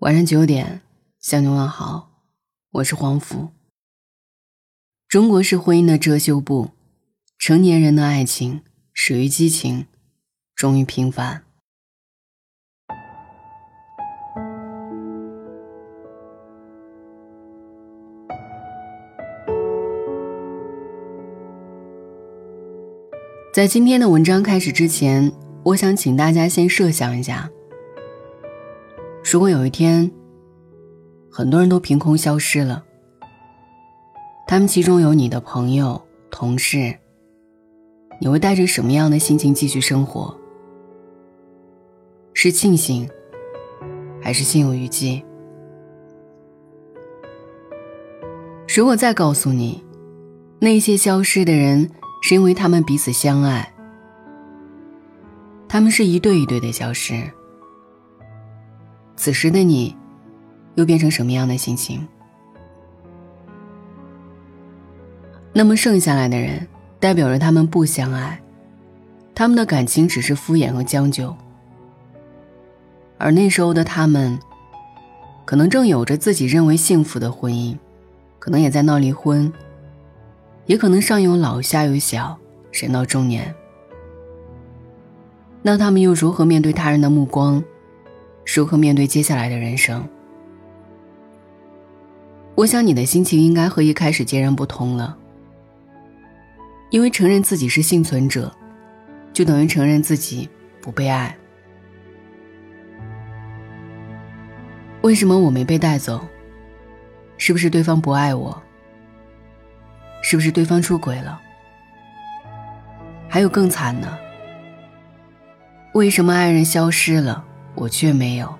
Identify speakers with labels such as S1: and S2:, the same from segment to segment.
S1: 晚上九点向你问好，我是黄福。中国式婚姻的遮羞布，成年人的爱情始于激情，终于平凡。在今天的文章开始之前，我想请大家先设想一下。如果有一天，很多人都凭空消失了，他们其中有你的朋友、同事，你会带着什么样的心情继续生活？是庆幸，还是心有余悸？如果再告诉你，那些消失的人是因为他们彼此相爱，他们是一对一对的消失。此时的你，又变成什么样的心情？那么剩下来的人，代表着他们不相爱，他们的感情只是敷衍和将就。而那时候的他们，可能正有着自己认为幸福的婚姻，可能也在闹离婚，也可能上有老下有小，人到中年。那他们又如何面对他人的目光？如何面对接下来的人生？我想你的心情应该和一开始截然不同了。因为承认自己是幸存者，就等于承认自己不被爱。为什么我没被带走？是不是对方不爱我？是不是对方出轨了？还有更惨的，为什么爱人消失了？我却没有。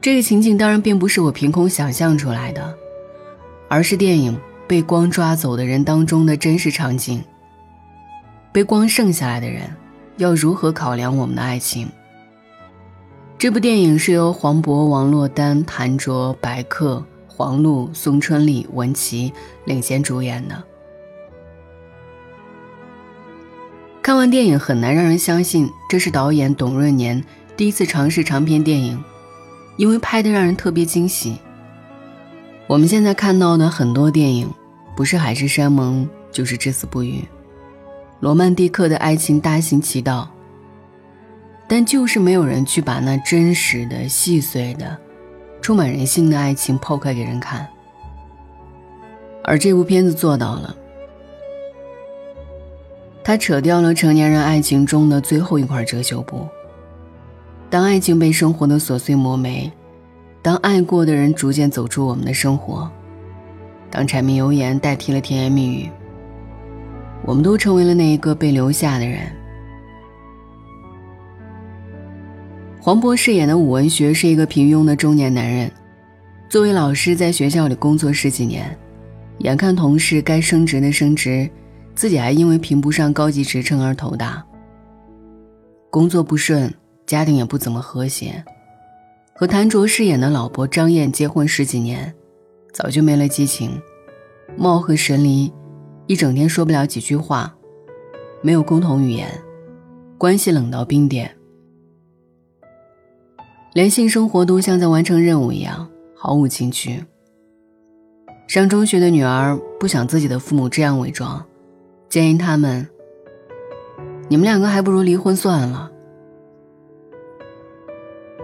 S1: 这个情景当然并不是我凭空想象出来的，而是电影《被光抓走的人》当中的真实场景。被光剩下来的人，要如何考量我们的爱情？这部电影是由黄渤、王珞丹、谭卓、白客、黄璐、宋春丽、文琪领衔主演的。看完电影很难让人相信，这是导演董润年第一次尝试长篇电影，因为拍的让人特别惊喜。我们现在看到的很多电影，不是海誓山盟，就是至死不渝，罗曼蒂克的爱情大行其道，但就是没有人去把那真实的、细碎的、充满人性的爱情剖开给人看。而这部片子做到了。他扯掉了成年人爱情中的最后一块遮羞布。当爱情被生活的琐碎磨没，当爱过的人逐渐走出我们的生活，当柴米油盐代替了甜言蜜语，我们都成为了那一个被留下的人。黄渤饰演的武文学是一个平庸的中年男人，作为老师在学校里工作十几年，眼看同事该升职的升职。自己还因为评不上高级职称而头大。工作不顺，家庭也不怎么和谐。和谭卓饰演的老婆张燕结婚十几年，早就没了激情，貌合神离，一整天说不了几句话，没有共同语言，关系冷到冰点，连性生活都像在完成任务一样，毫无情趣。上中学的女儿不想自己的父母这样伪装。建议他们，你们两个还不如离婚算了。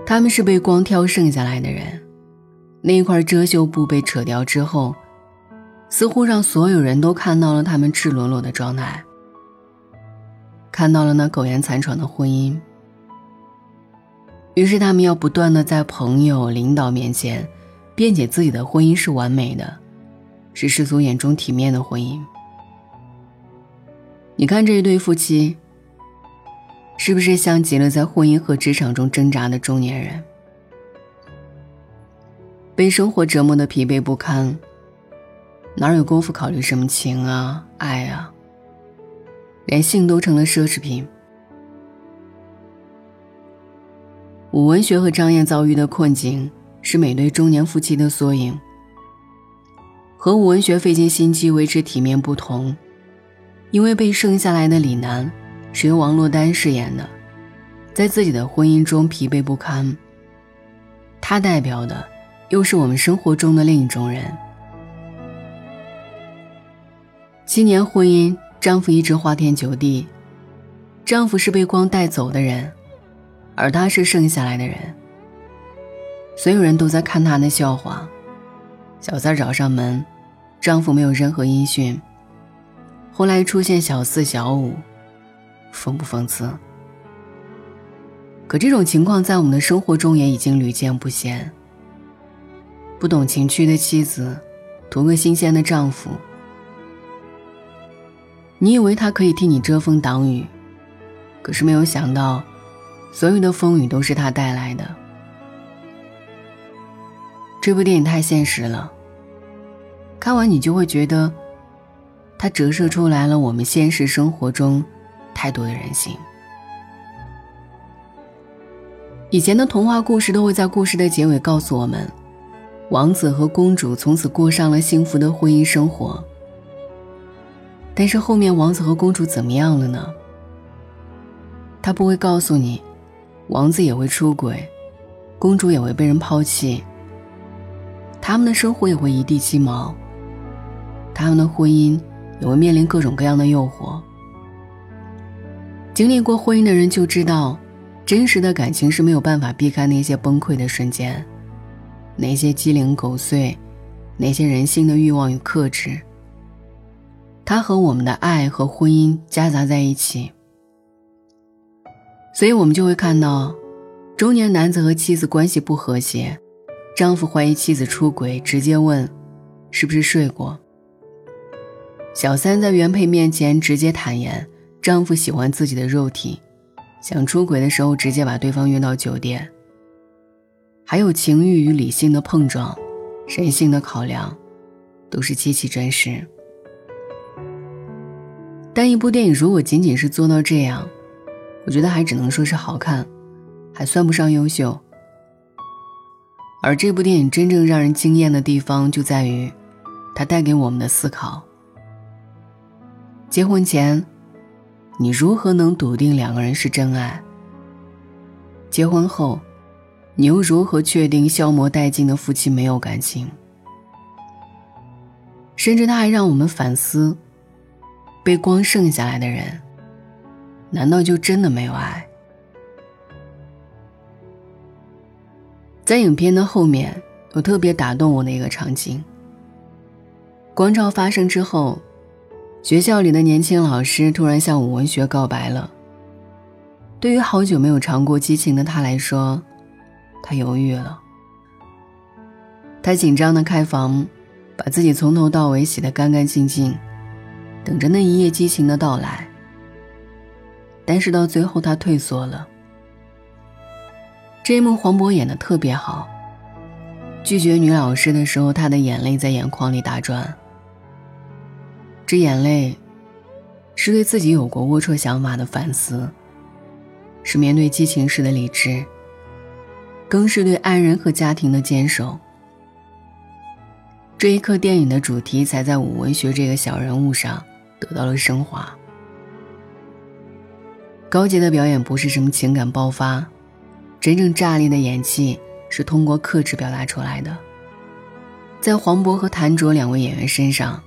S1: 他们是被光挑剩下来的人，那一块遮羞布被扯掉之后，似乎让所有人都看到了他们赤裸裸的状态，看到了那苟延残喘的婚姻。于是他们要不断的在朋友、领导面前，辩解自己的婚姻是完美的，是世俗眼中体面的婚姻。你看这一对夫妻，是不是像极了在婚姻和职场中挣扎的中年人？被生活折磨的疲惫不堪，哪有功夫考虑什么情啊、爱啊？连性都成了奢侈品。武文学和张燕遭遇的困境，是每对中年夫妻的缩影。和武文学费尽心机维持体面不同。因为被剩下来的李楠是由王珞丹饰演的，在自己的婚姻中疲惫不堪。他代表的，又是我们生活中的另一种人。七年婚姻，丈夫一直花天酒地，丈夫是被光带走的人，而她是剩下来的人。所有人都在看她的笑话。小三找上门，丈夫没有任何音讯。后来出现小四、小五，讽不讽刺？可这种情况在我们的生活中也已经屡见不鲜。不懂情趣的妻子，图个新鲜的丈夫。你以为他可以替你遮风挡雨，可是没有想到，所有的风雨都是他带来的。这部电影太现实了，看完你就会觉得，它折射出来了我们现实生活中太多的人性。以前的童话故事都会在故事的结尾告诉我们，王子和公主从此过上了幸福的婚姻生活。但是后面王子和公主怎么样了呢？他不会告诉你，王子也会出轨，公主也会被人抛弃。他们的生活也会一地鸡毛，他们的婚姻也会面临各种各样的诱惑。经历过婚姻的人就知道，真实的感情是没有办法避开那些崩溃的瞬间，那些鸡零狗碎，那些人性的欲望与克制。它和我们的爱和婚姻夹杂在一起，所以我们就会看到，中年男子和妻子关系不和谐。丈夫怀疑妻子出轨，直接问：“是不是睡过？”小三在原配面前直接坦言，丈夫喜欢自己的肉体，想出轨的时候直接把对方约到酒店。还有情欲与理性的碰撞，人性的考量，都是极其真实。但一部电影如果仅仅是做到这样，我觉得还只能说是好看，还算不上优秀。而这部电影真正让人惊艳的地方，就在于，它带给我们的思考。结婚前，你如何能笃定两个人是真爱？结婚后，你又如何确定消磨殆尽的夫妻没有感情？甚至他还让我们反思：被光剩下来的人，难道就真的没有爱？在影片的后面，有特别打动我的一个场景。光照发生之后，学校里的年轻老师突然向武文学告白了。对于好久没有尝过激情的他来说，他犹豫了。他紧张的开房，把自己从头到尾洗得干干净净，等着那一夜激情的到来。但是到最后，他退缩了。这一幕黄渤演的特别好。拒绝女老师的时候，他的眼泪在眼眶里打转。这眼泪，是对自己有过龌龊想法的反思，是面对激情时的理智，更是对爱人和家庭的坚守。这一刻，电影的主题才在武文学这个小人物上得到了升华。高洁的表演不是什么情感爆发。真正炸裂的演技是通过克制表达出来的。在黄渤和谭卓两位演员身上，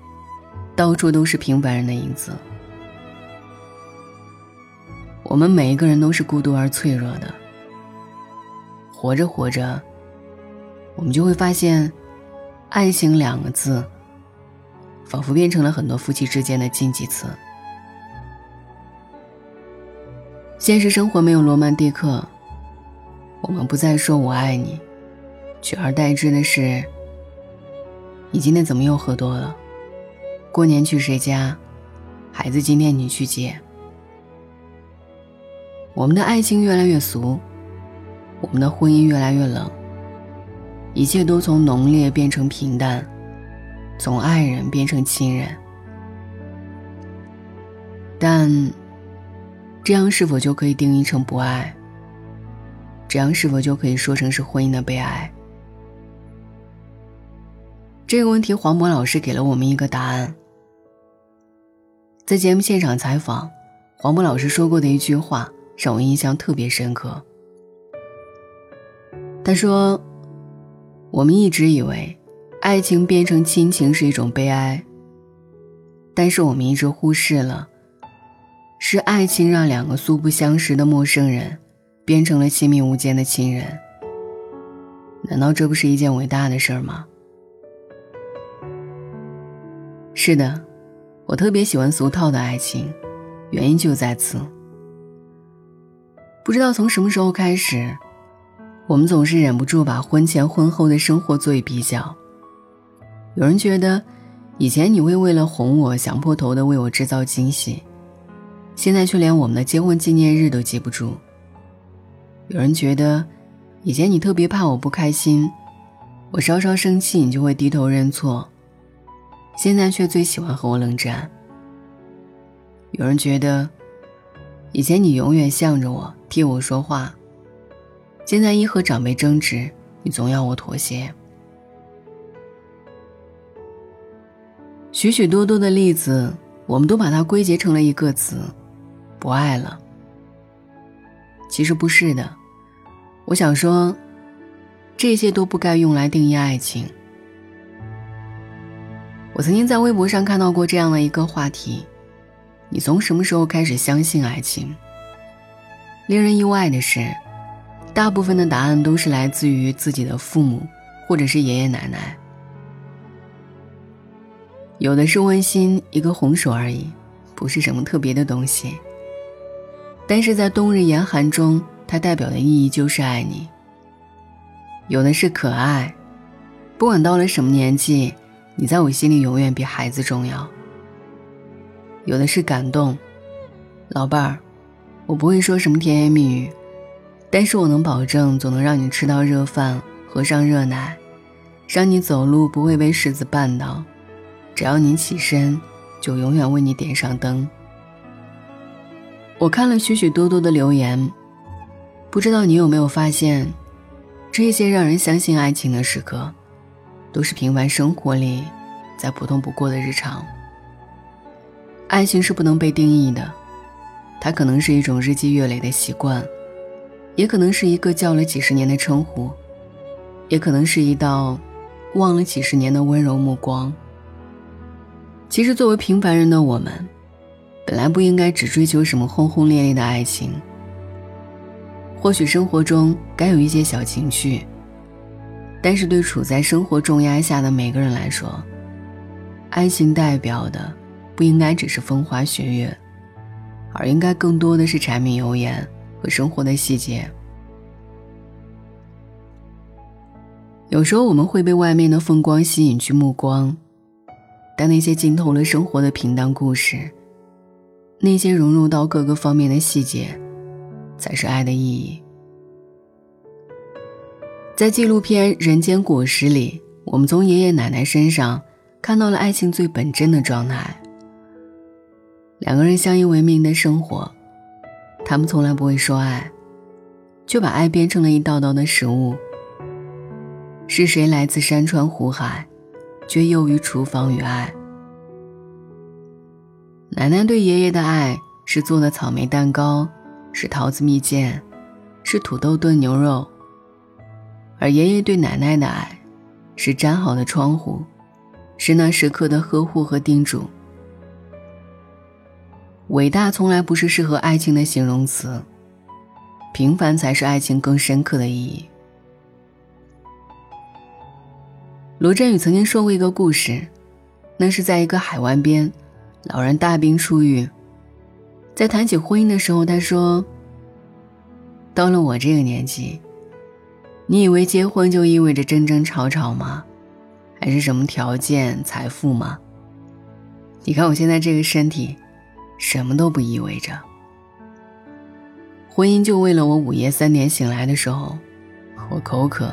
S1: 到处都是平凡人的影子。我们每一个人都是孤独而脆弱的。活着活着，我们就会发现，爱情两个字，仿佛变成了很多夫妻之间的禁忌词。现实生活没有罗曼蒂克。我们不再说我爱你，取而代之的是，你今天怎么又喝多了？过年去谁家？孩子今天你去接。我们的爱情越来越俗，我们的婚姻越来越冷，一切都从浓烈变成平淡，从爱人变成亲人。但，这样是否就可以定义成不爱？这样是否就可以说成是婚姻的悲哀？这个问题，黄渤老师给了我们一个答案。在节目现场采访，黄渤老师说过的一句话，让我印象特别深刻。他说：“我们一直以为，爱情变成亲情是一种悲哀，但是我们一直忽视了，是爱情让两个素不相识的陌生人，变成了亲密无间的亲人。难道这不是一件伟大的事儿吗？”是的，我特别喜欢俗套的爱情，原因就在此。不知道从什么时候开始。我们总是忍不住把婚前婚后的生活做一比较。有人觉得，以前你会为了哄我想破头的为我制造惊喜，现在却连我们的结婚纪念日都记不住。有人觉得，以前你特别怕我不开心，我稍稍生气你就会低头认错，现在却最喜欢和我冷战。有人觉得，以前你永远向着我替我说话。现在一和长辈争执，你总要我妥协。许许多多的例子，我们都把它归结成了一个词：不爱了。其实不是的，我想说，这些都不该用来定义爱情。我曾经在微博上看到过这样的一个话题：你从什么时候开始相信爱情？令人意外的是。大部分的答案都是来自于自己的父母，或者是爷爷奶奶。有的是温馨一个红手而已，不是什么特别的东西。但是在冬日严寒中，它代表的意义就是爱你。有的是可爱，不管到了什么年纪，你在我心里永远比孩子重要。有的是感动，老伴儿，我不会说什么甜言蜜语。但是我能保证，总能让你吃到热饭，喝上热奶，让你走路不会被柿子绊倒，只要你起身，就永远为你点上灯。我看了许许多多的留言，不知道你有没有发现，这些让人相信爱情的时刻，都是平凡生活里再普通不过的日常。爱情是不能被定义的，它可能是一种日积月累的习惯。也可能是一个叫了几十年的称呼，也可能是一道忘了几十年的温柔目光。其实，作为平凡人的我们，本来不应该只追求什么轰轰烈烈的爱情。或许生活中该有一些小情趣，但是对处在生活重压下的每个人来说，爱情代表的不应该只是风花雪月，而应该更多的是柴米油盐。和生活的细节，有时候我们会被外面的风光吸引去目光，但那些浸透了生活的平淡故事，那些融入到各个方面的细节，才是爱的意义。在纪录片《人间果实》里，我们从爷爷奶奶身上看到了爱情最本真的状态。两个人相依为命的生活。他们从来不会说爱，却把爱变成了一道道的食物。是谁来自山川湖海，却囿于厨房与爱？奶奶对爷爷的爱是做的草莓蛋糕，是桃子蜜饯，是土豆炖牛肉；而爷爷对奶奶的爱，是粘好的窗户，是那时刻的呵护和叮嘱。伟大从来不是适合爱情的形容词，平凡才是爱情更深刻的意义。罗振宇曾经说过一个故事，那是在一个海湾边，老人大病初愈，在谈起婚姻的时候，他说：“到了我这个年纪，你以为结婚就意味着争争吵吵吗？还是什么条件、财富吗？你看我现在这个身体。”什么都不意味着。婚姻就为了我午夜三点醒来的时候，我口渴，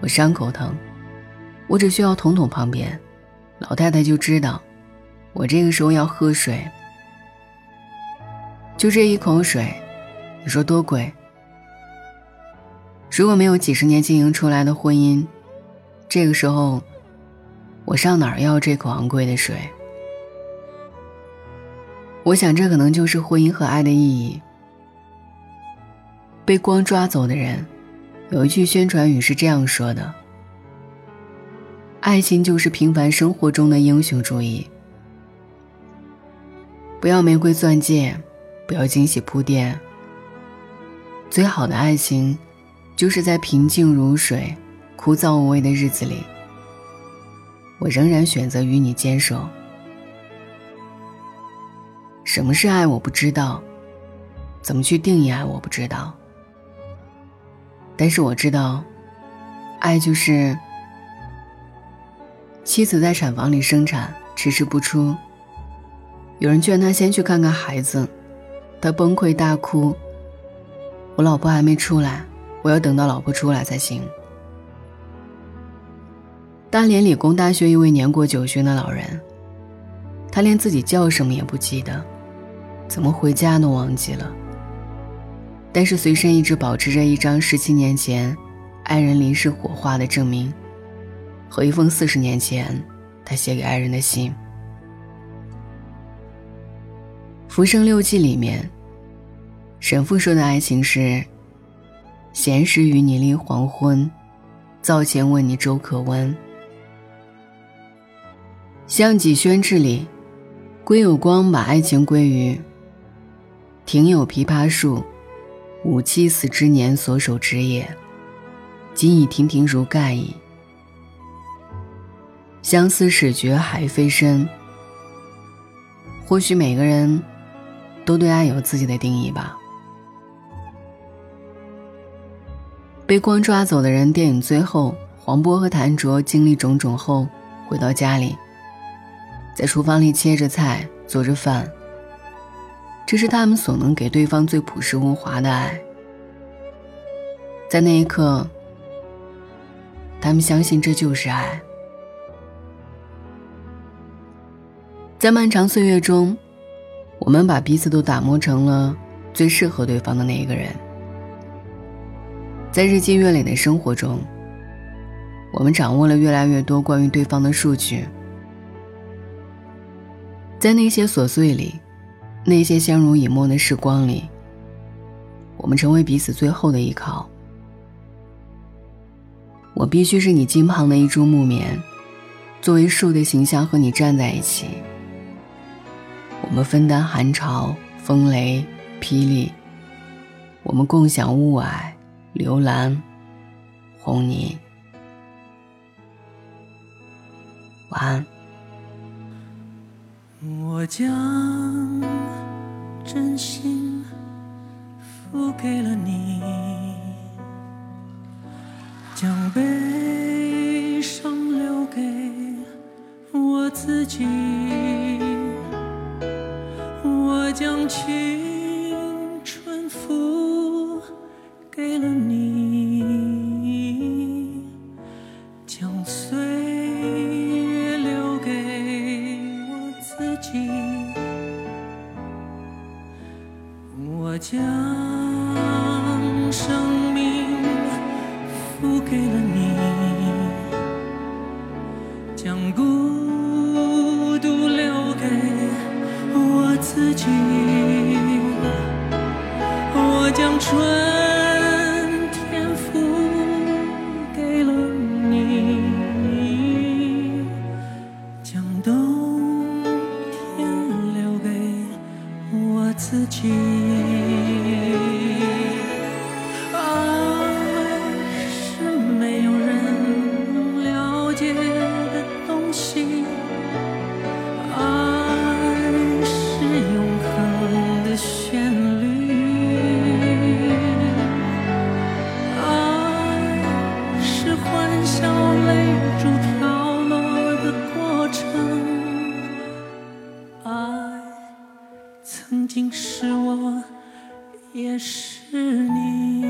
S1: 我伤口疼，我只需要捅捅旁边，老太太就知道，我这个时候要喝水。就这一口水，你说多贵？如果没有几十年经营出来的婚姻，这个时候，我上哪儿要这口昂贵的水？我想，这可能就是婚姻和爱的意义。被光抓走的人，有一句宣传语是这样说的：“爱情就是平凡生活中的英雄主义。不要玫瑰钻戒，不要惊喜铺垫。最好的爱情，就是在平静如水、枯燥无味的日子里，我仍然选择与你坚守。什么是爱，我不知道；怎么去定义爱，我不知道。”但是我知道，爱就是妻子在产房里生产，迟迟不出。有人劝他先去看看孩子，他崩溃大哭：“我老婆还没出来，我要等到老婆出来才行。”大连理工大学一位年过九旬的老人，他连自己叫什么也不记得，怎么回家都忘记了。但是随身一直保持着一张十七年前爱人离世火化的证明，和一封四十年前他写给爱人的信。《浮生六记》里面，沈父说的爱情是：闲时与你立黄昏，灶前问你粥可温。《项脊轩志》里，归有光把爱情归于庭有枇杷树。吾妻死之年所守之也，今已亭亭如盖矣。相思始觉海非深。或许每个人都对爱有自己的定义吧。被光抓走的人，电影最后，黄渤和谭卓经历种种后，回到家里，在厨房里切着菜，做着饭。这是他们所能给对方最朴实无华的爱。在那一刻，他们相信这就是爱。在漫长岁月中，我们把彼此都打磨成了最适合对方的那一个人。在日积月累的生活中，我们掌握了越来越多关于对方的数据。在那些琐碎里。那些相濡以沫的时光里，我们成为彼此最后的依靠。我必须是你近旁的一株木棉，作为树的形象和你站在一起。我们分担寒潮、风雷、霹雳，我们共享雾霭、刘岚、红泥。晚安。
S2: 我将真心付给了你，将悲伤留给我自己，我将去我将春曾经是我，也是你。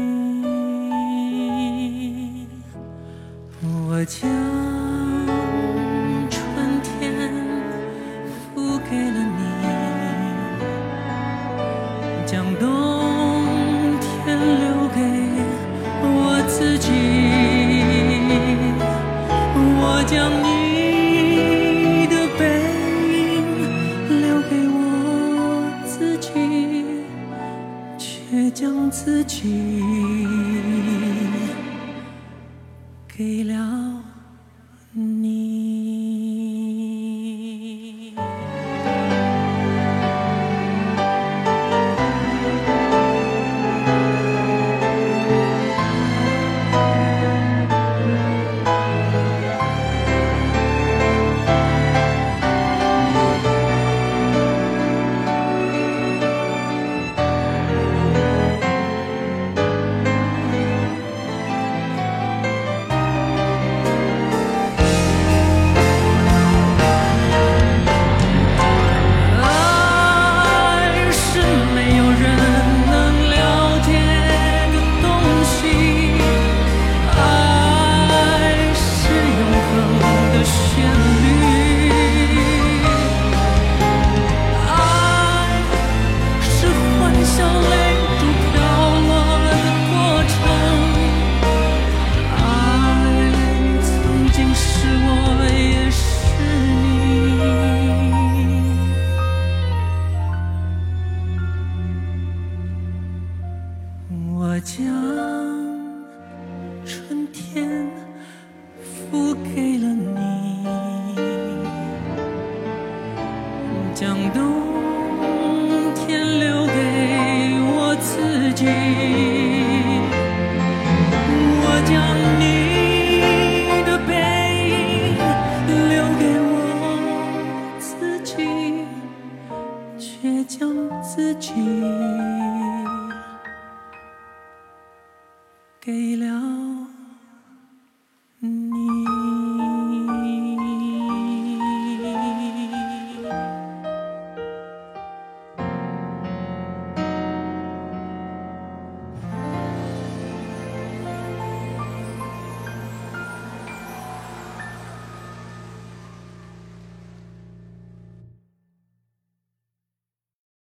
S2: 我将